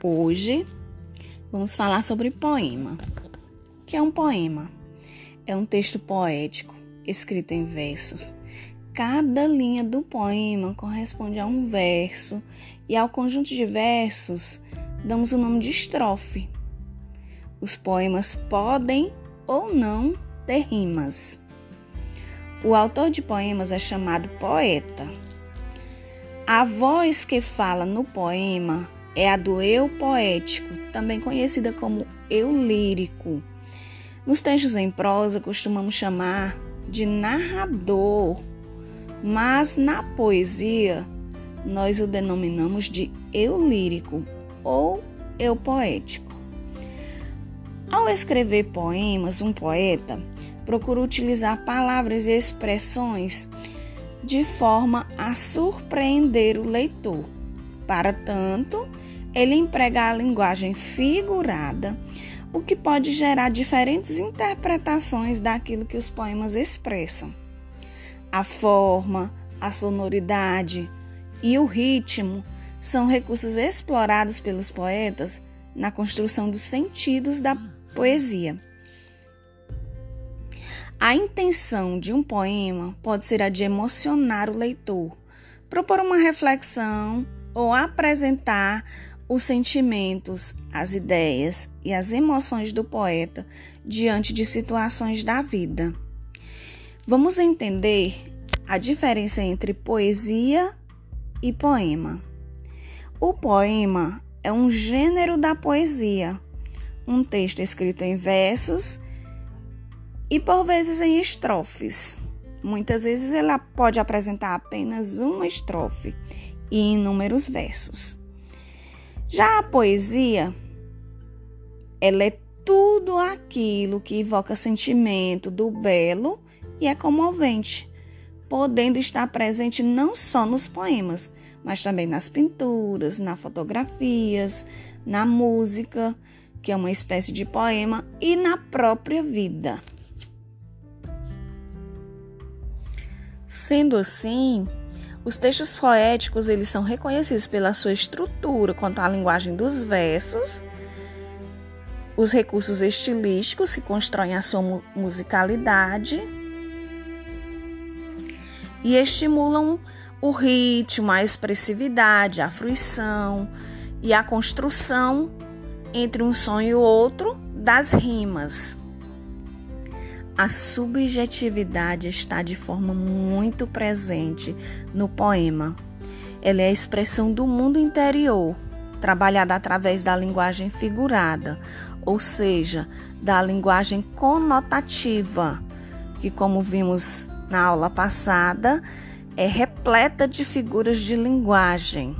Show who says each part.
Speaker 1: Hoje vamos falar sobre poema. O que é um poema? É um texto poético escrito em versos. Cada linha do poema corresponde a um verso e ao conjunto de versos damos o nome de estrofe. Os poemas podem ou não ter rimas. O autor de poemas é chamado poeta. A voz que fala no poema é a do eu poético, também conhecida como eu lírico. Nos textos em prosa costumamos chamar de narrador, mas na poesia nós o denominamos de eu lírico ou eu poético. Ao escrever poemas, um poeta procura utilizar palavras e expressões de forma a surpreender o leitor. Para tanto, ele emprega a linguagem figurada, o que pode gerar diferentes interpretações daquilo que os poemas expressam. A forma, a sonoridade e o ritmo são recursos explorados pelos poetas na construção dos sentidos da poesia. A intenção de um poema pode ser a de emocionar o leitor, propor uma reflexão ou apresentar os sentimentos, as ideias e as emoções do poeta diante de situações da vida. Vamos entender a diferença entre poesia e poema. O poema é um gênero da poesia, um texto escrito em versos e por vezes em estrofes. Muitas vezes ela pode apresentar apenas uma estrofe e inúmeros versos. Já a poesia, ela é tudo aquilo que evoca sentimento do belo e é comovente, podendo estar presente não só nos poemas, mas também nas pinturas, nas fotografias, na música, que é uma espécie de poema, e na própria vida. Sendo assim, os textos poéticos eles são reconhecidos pela sua estrutura quanto à linguagem dos versos, os recursos estilísticos que constroem a sua musicalidade e estimulam o ritmo, a expressividade, a fruição e a construção entre um som e o outro das rimas. A subjetividade está de forma muito presente no poema. Ela é a expressão do mundo interior, trabalhada através da linguagem figurada, ou seja, da linguagem conotativa, que, como vimos na aula passada, é repleta de figuras de linguagem.